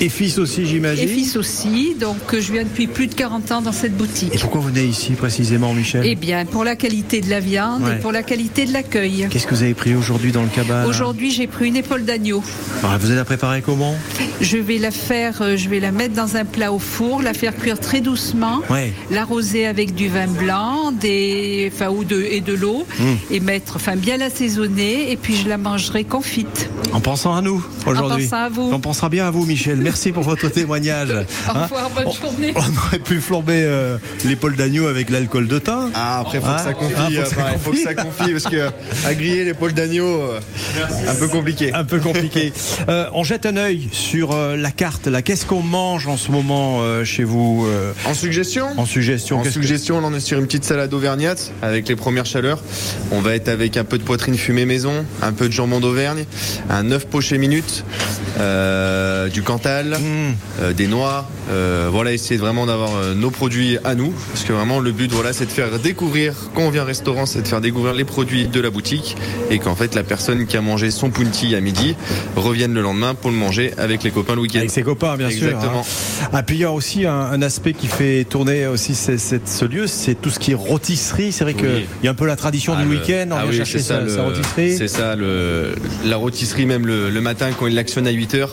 Et fils aussi, j'imagine. Et fils aussi, donc euh, je viens depuis plus de 40 ans dans cette boutique. Et pourquoi vous venez ici précisément, Michel? Eh bien, pour la qualité de la viande Ouais. et pour la qualité de l'accueil. Qu'est-ce que vous avez pris aujourd'hui dans le cabane? Aujourd'hui, j'ai pris une épaule d'agneau. Alors, Vous allez la préparer comment? Je vais la faire, je vais la mettre dans un plat au four, la faire cuire très doucement, Ouais. l'arroser avec du vin blanc, des, enfin, ou de, et de l'eau, Mm. et mettre, enfin, bien l'assaisonner, et puis je la mangerai confite. En pensant à nous aujourd'hui. pensant à vous. On pensera bien à vous, Michel. Merci pour votre témoignage. Au Hein revoir, bonne journée. On aurait pu flamber euh, l'épaule d'agneau avec l'alcool de thym. Ah, après, faut Hein que ça confie, Ah, faut que ça confie, parce que à griller l'épaule d'agneau, euh, un peu compliqué. Un peu compliqué. Euh, on jette un œil sur euh, la carte. Là, qu'est-ce qu'on mange en ce moment euh, chez vous euh, En suggestion En suggestion. En que- suggestion, là, on est sur une petite salade auvergnate avec les premières chaleurs. On va être avec un peu de poitrine fumée maison, un peu de jambon d'Auvergne, un œuf poché minute, euh, du Cantal, euh, des noix. Euh, voilà, essayer vraiment d'avoir nos produits à nous, parce que vraiment le but, voilà, c'est de faire découvrir quand on vient au restaurant, c'est de faire découvrir les produits de la boutique et qu'en fait la personne qui a mangé son punti à midi revienne le lendemain pour le manger avec les copains le week-end. Avec ses copains, bien Exactement. sûr. hein. Ah, puis il y a aussi un, un aspect qui fait tourner aussi ce, lieu, c'est tout ce qui est rôtisserie. C'est vrai qu'il y a un peu la tradition Ah, du le- week-end, on ah vient oui, chercher sa, le- sa rôtisserie. C'est ça, le, la rôtisserie même le, le matin quand il l'actionne à 8h,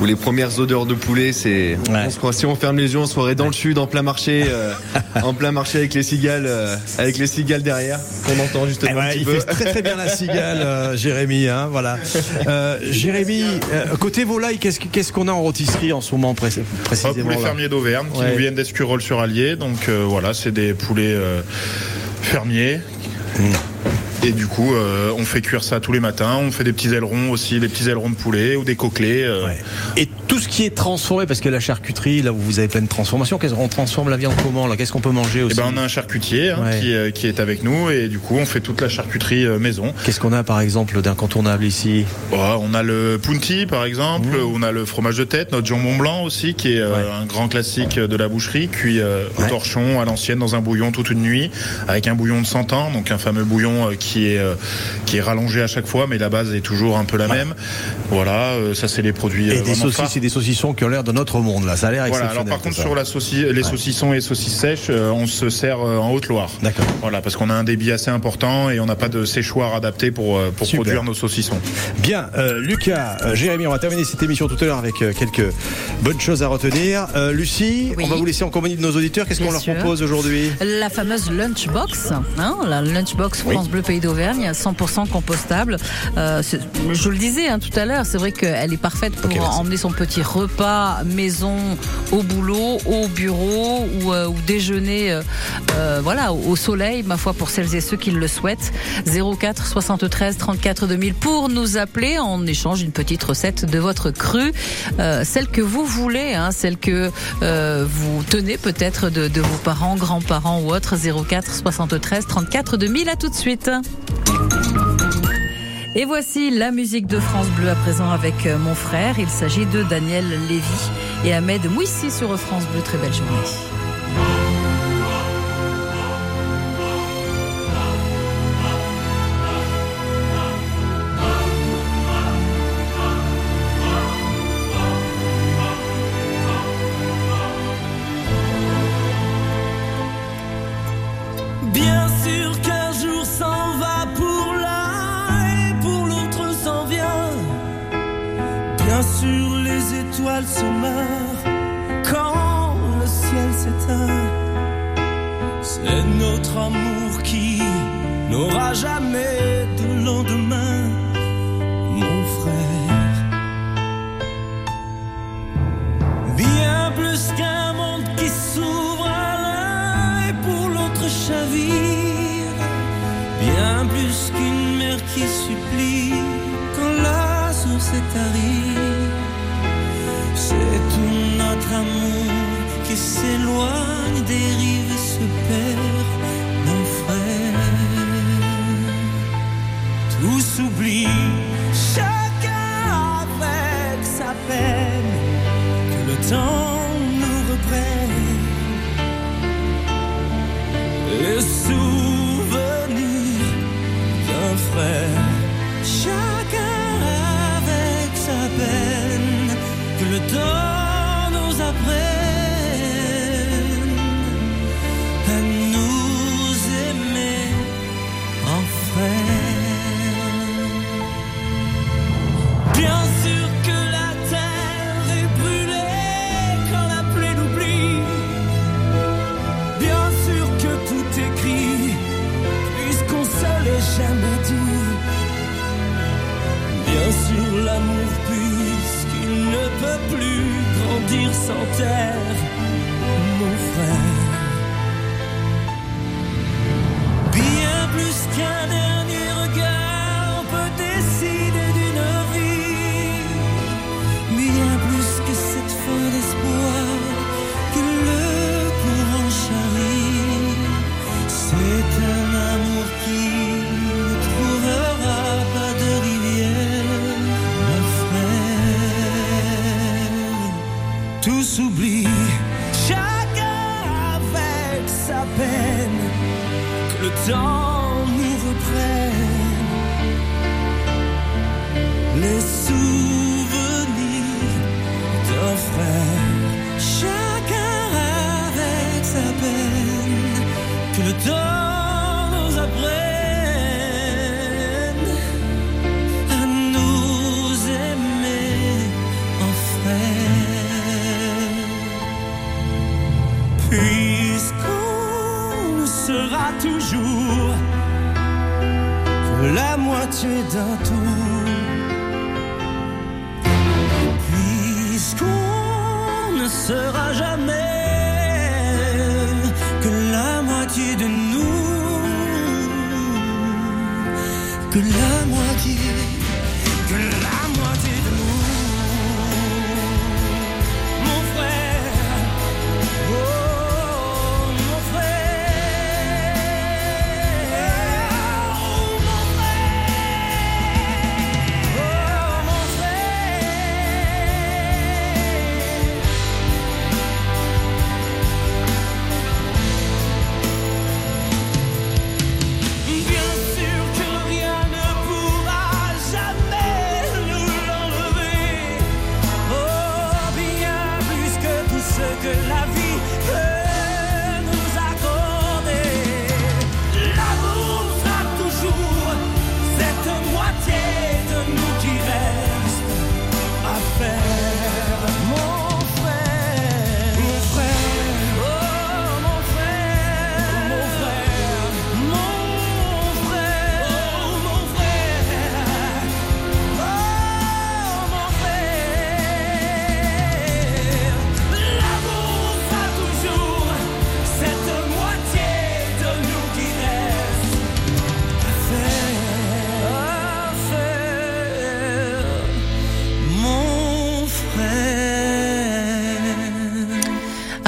où les premières odeurs de poulet, c'est... on se croit, si on ferme les yeux, on se croirait dans le sud, en plein marché, euh, en plein marché avec les cigales, euh, avec les cigales derrière, qu'on entend justement Eh ouais, un petit il peu. fait très très bien la cigale, euh, Jérémy. Hein, voilà. Euh, Jérémy, euh, côté volaille, qu'est-ce que- qu'est-ce qu'on a en rôtisserie en ce moment pré- précisément poulet là? fermier d'Auvergne qui Ouais. nous viennent d'Escurol sur Allier. Donc euh, voilà, c'est des poulets euh, fermiers. Et du coup, euh, on fait cuire ça tous les matins. On fait des petits ailerons aussi, des petits ailerons de poulet ou des coquelets. euh. Et tout ce qui est transformé, parce que la charcuterie, là où vous avez plein de transformations, qu'est-ce qu'on transforme la viande comment là? Qu'est-ce qu'on peut manger Eh aussi ben, on a un charcutier hein, Ouais. qui, euh, qui est avec nous et du coup, on fait toute la charcuterie maison. Qu'est-ce qu'on a par exemple d'incontournable ici? Oh, on a le punti par exemple, Mmh. on a le fromage de tête, notre jambon blanc aussi qui est un grand classique de la boucherie, cuit au torchon à l'ancienne dans un bouillon toute une nuit avec un bouillon de 100 ans, donc un fameux bouillon euh, qui est euh, qui est rallongé à chaque fois, mais la base est toujours un peu la même. Voilà, euh, ça c'est les produits. Et euh, des saucisses et des saucissons qui ont l'air de notre monde là. Ça a l'air Voilà, exceptionnel. alors par contre sur la les saucissons et saucisses sèches, on se sert en Haute-Loire. D'accord. Voilà, parce qu'on a un débit assez important et on n'a pas de séchoir adapté pour, pour Super. produire nos saucissons. Bien, euh, Lucas, euh, Jérémy, on va terminer cette émission tout à l'heure avec euh, quelques bonnes choses à retenir. Euh, Lucie, Oui. on va vous laisser en compagnie de nos auditeurs. Qu'est-ce qu'on leur propose aujourd'hui? La fameuse lunchbox, hein, la lunchbox France Bleu Pays d'Auvergne, 100% compostable. Euh, je le disais hein, tout à l'heure, c'est vrai qu'elle est parfaite pour emmener son petit repas maison au boulot, au bureau ou, euh, ou déjeuner, euh, voilà, au soleil, ma foi, pour celles et ceux qui le souhaitent. 04 73 34 2000 pour nous appeler en échange d'une petite recette de votre cru, euh, celle que vous voulez, hein, celle que vous tenez peut-être de, de vos parents, grands-parents ou autres. 04 73 34 2000. À tout de suite. Et voici la musique de France Bleu à présent avec euh, mon frère. Il s'agit de Daniel Lévy et Ahmed Mouissi sur France Bleu. Très belle journée. Notre amour qui n'aura jamais de lendemain, mon frère. Bien plus qu'un monde qui s'ouvre à l'un et pour l'autre chavire. Bien plus qu'une mer qui supplie quand la source est tarie. C'est tout notre amour qui s'éloigne, dérive et se perd, mon frère. Bien plus qu'un sa peine que le temps nous reprenne que la moitié d'un tour. Puisqu'on ne sera jamais que la moitié de nous, que la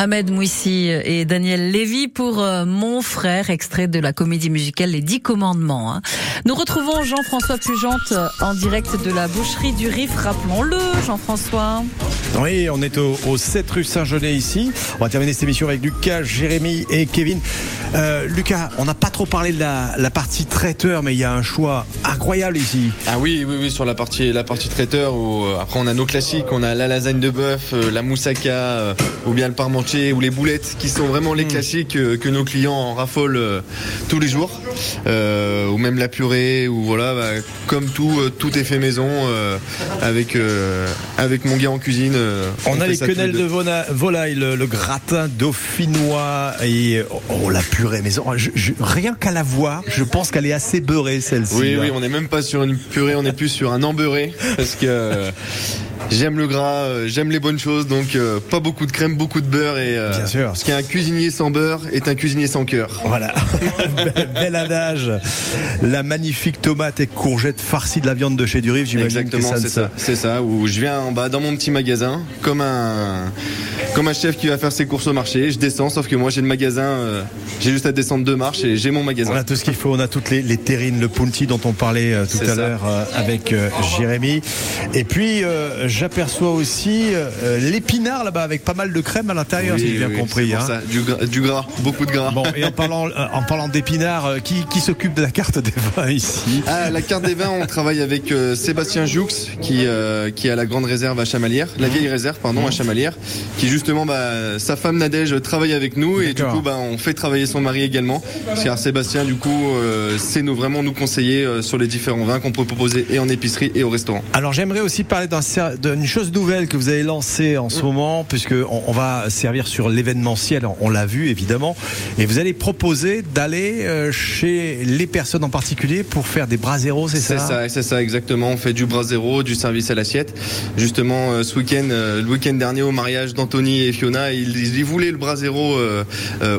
Ahmed Mouissi et Daniel Lévy pour euh, Mon frère, extrait de la comédie musicale Les Dix Commandements. hein. Nous retrouvons Jean-François Pugente euh, en direct de la boucherie du Rif. Rappelons-le, Jean-François. Oui, on est au, au 7 rue Saint-Genès ici. On va terminer cette émission avec Lucas, Jérémy et Kevin. Euh, Lucas, on n'a pas trop parlé de la, la partie traiteur, mais il y a un choix incroyable ici. Ah oui, oui, oui, sur la partie, la partie traiteur, où, euh, après on a nos classiques, on a la lasagne de bœuf, euh, la moussaka, ou bien le parmentier, ou les boulettes, qui sont vraiment les classiques euh, que nos clients en raffolent tous les jours. Ou même la purée, ou voilà, bah, comme tout, tout est fait maison, avec, avec mon gars en cuisine. On, a les quenelles de volaille, le, le gratin dauphinois et oh la purée. Je- je- rien qu'à la voir, je pense qu'elle est assez beurrée celle-ci. Oui, là. oui, on n'est même pas sur une purée, on est plus sur un embeurré parce que euh, j'aime le gras, euh, j'aime les bonnes choses, donc euh, pas beaucoup de crème, beaucoup de beurre et euh, Bien sûr. Parce qu'un cuisinier sans beurre est un cuisinier sans cœur. Voilà, bel, adage. La magnifique tomate et courgette farcie de la viande de chez Durif, j'imagine que ça c'est ça, c'est ça. Où je viens en bas dans mon petit magasin, comme un comme un chef qui va faire ses courses au marché. Je descends, sauf que moi j'ai le magasin, euh, j'ai juste à descendre deux marches et j'ai mon magasin. On a tout ce qu'il faut, on a toutes les, les terrines, le punti dont on parlait tout à l'heure avec Jérémy. Et puis j'aperçois aussi euh, l'épinard là-bas avec pas mal de crème à l'intérieur, Oui, si j'ai bien oui, compris. c'est hein. ça. Du, gras, du gras, beaucoup de gras. Bon, et en parlant, euh, en parlant d'épinard, euh, qui, qui s'occupe de la carte des vins ici? Ah, la carte des vins, on travaille avec euh, Sébastien Joux, qui, euh, qui a la grande réserve à Chamalières, la vieille réserve, pardon, à Chamalières, qui justement, bah, sa femme Nadège travaille avec nous et du coup, bah, on fait travailler son mari également. Que Sébastien, du coup, sait nous vraiment nous conseiller sur les différents vins qu'on peut proposer et en épicerie et au restaurant. Alors j'aimerais aussi parler d'un cer- d'une chose nouvelle que vous avez lancée en ce moment, puisque on, on va servir sur l'événementiel, on, on l'a vu évidemment, et vous allez proposer d'aller euh, chez les personnes en particulier pour faire des bras zéro, c'est ça C'est ça, c'est ça exactement. On fait du bras zéro, du service à l'assiette. Justement, euh, ce week-end, euh, le week-end dernier au mariage d'Anthony et Fiona, ils, ils voulaient le bras zéro euh,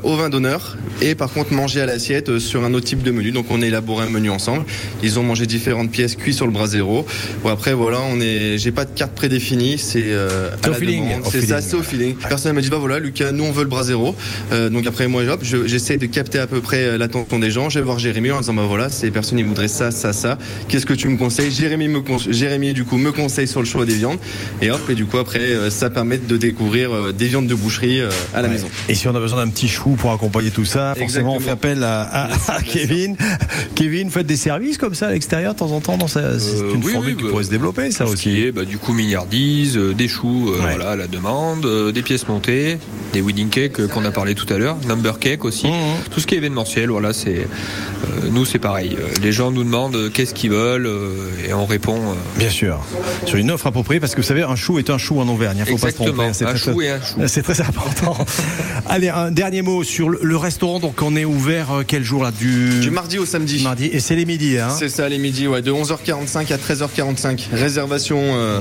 au vin d'honneur et par contre manger à l'assiette sur un autre type de menu. Donc on a élaboré un menu ensemble. Ils ont mangé différentes pièces cuites sur le bras zéro. Bon après voilà, on est, j'ai pas de carte prédéfinie, c'est euh, à la feeling, demande. C'est ça, c'est au feeling. Personne m'a dit bah voilà Lucas, nous on veut le bras zéro. Euh, donc après moi hop, je- j'essaie de capter à peu près euh, l'attention des gens. Je vais voir Jérémy en disant bah voilà, ces personnes ils voudraient ça, ça, ça. Qu'est-ce que tu me conseilles? Jérémy me conse- Jérémy du coup me conseille sur le choix des viandes et hop et du coup après euh, ça permet de découvrir des viandes de boucherie à la Ouais. maison. Et si on a besoin d'un petit chou pour accompagner tout ça, forcément on fait appel à, à- à Kevin. Kevin, faites des services comme ça à l'extérieur de temps en temps dans sa- C'est une oui, formule oui, qui bah, pourrait se développer, ça aussi. est, bah, du coup milliardise, euh, des choux euh, voilà, à la demande, euh, des pièces montées, des wedding cakes euh, qu'on a parlé tout à l'heure, number cake aussi, tout ce qui est événementiel, voilà, c'est euh, nous c'est pareil. Les gens nous demandent qu'est-ce qu'ils veulent euh, et on répond. euh, Bien sûr. Sur une offre appropriée, parce que vous savez, un chou est un chou en Auvergne. Il faut pas se tromper. C'est Un très- chou et un chou. C'est très important. Allez, un dernier mot sur le, restaurant. Donc, on est ouvert quel jour là du... Du mardi au samedi. Mardi. Et c'est les midis, hein C'est ça les midis, ouais, de 11h45 à 13h45. Réservation euh,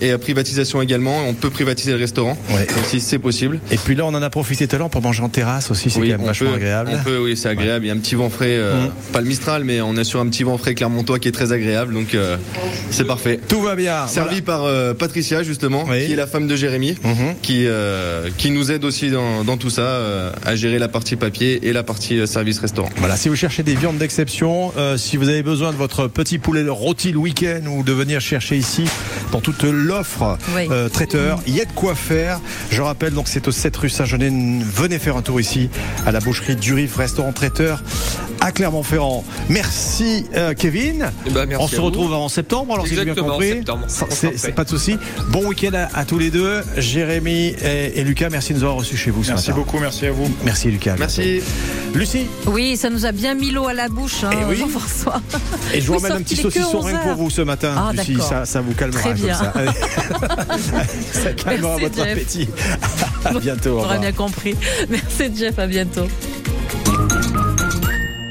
et, et à privatisation également. On peut privatiser le restaurant si c'est possible. Et puis là, on en a profité tout à l'heure pour manger en terrasse aussi. C'est Oui, quand même vachement peut, agréable. On peut, oui, c'est agréable. Il y a un petit vent frais, euh, Mhm. pas le Mistral, mais on est sur un petit vent frais clermontois qui est très agréable, donc euh, c'est parfait. Tout va bien. Servi par euh, Patricia justement, qui est la femme de Jérémy, qui euh, qui nous aide aussi dans, dans tout ça à gérer la partie papier et la partie service restaurant. Voilà, si vous cherchez des viandes d'exception, si vous avez besoin de votre petit poulet rôti le week-end ou de venir chercher ici dans toute l'offre Oui. euh, traiteur, il y a de quoi faire. Je rappelle donc c'est au 7 rue Saint-Genet. Venez faire un tour ici à la boucherie Durif restaurant traiteur à Clermont-Ferrand. Merci euh, Kevin. Eh ben, merci On se vous. retrouve en septembre alors si j'ai bien compris. C'est pas de souci. Bon week-end à, à tous les deux. Jérémy et, et Lucas, merci de nous avoir reçus chez vous ce Merci matin. beaucoup, merci à vous. Merci Lucas. Merci. Lucie. Oui, ça nous a bien mis l'eau à la bouche, hein, Eh oui. Jean-François. Et je vous Oui, ramène un petit saucisson rien que 11 pour vous ce matin, Ah, Lucie. Ça, ça vous calmera Comme ça. Calmera votre Jeff. appétit. À bientôt. On aura bien compris. Merci Jeff, à bientôt.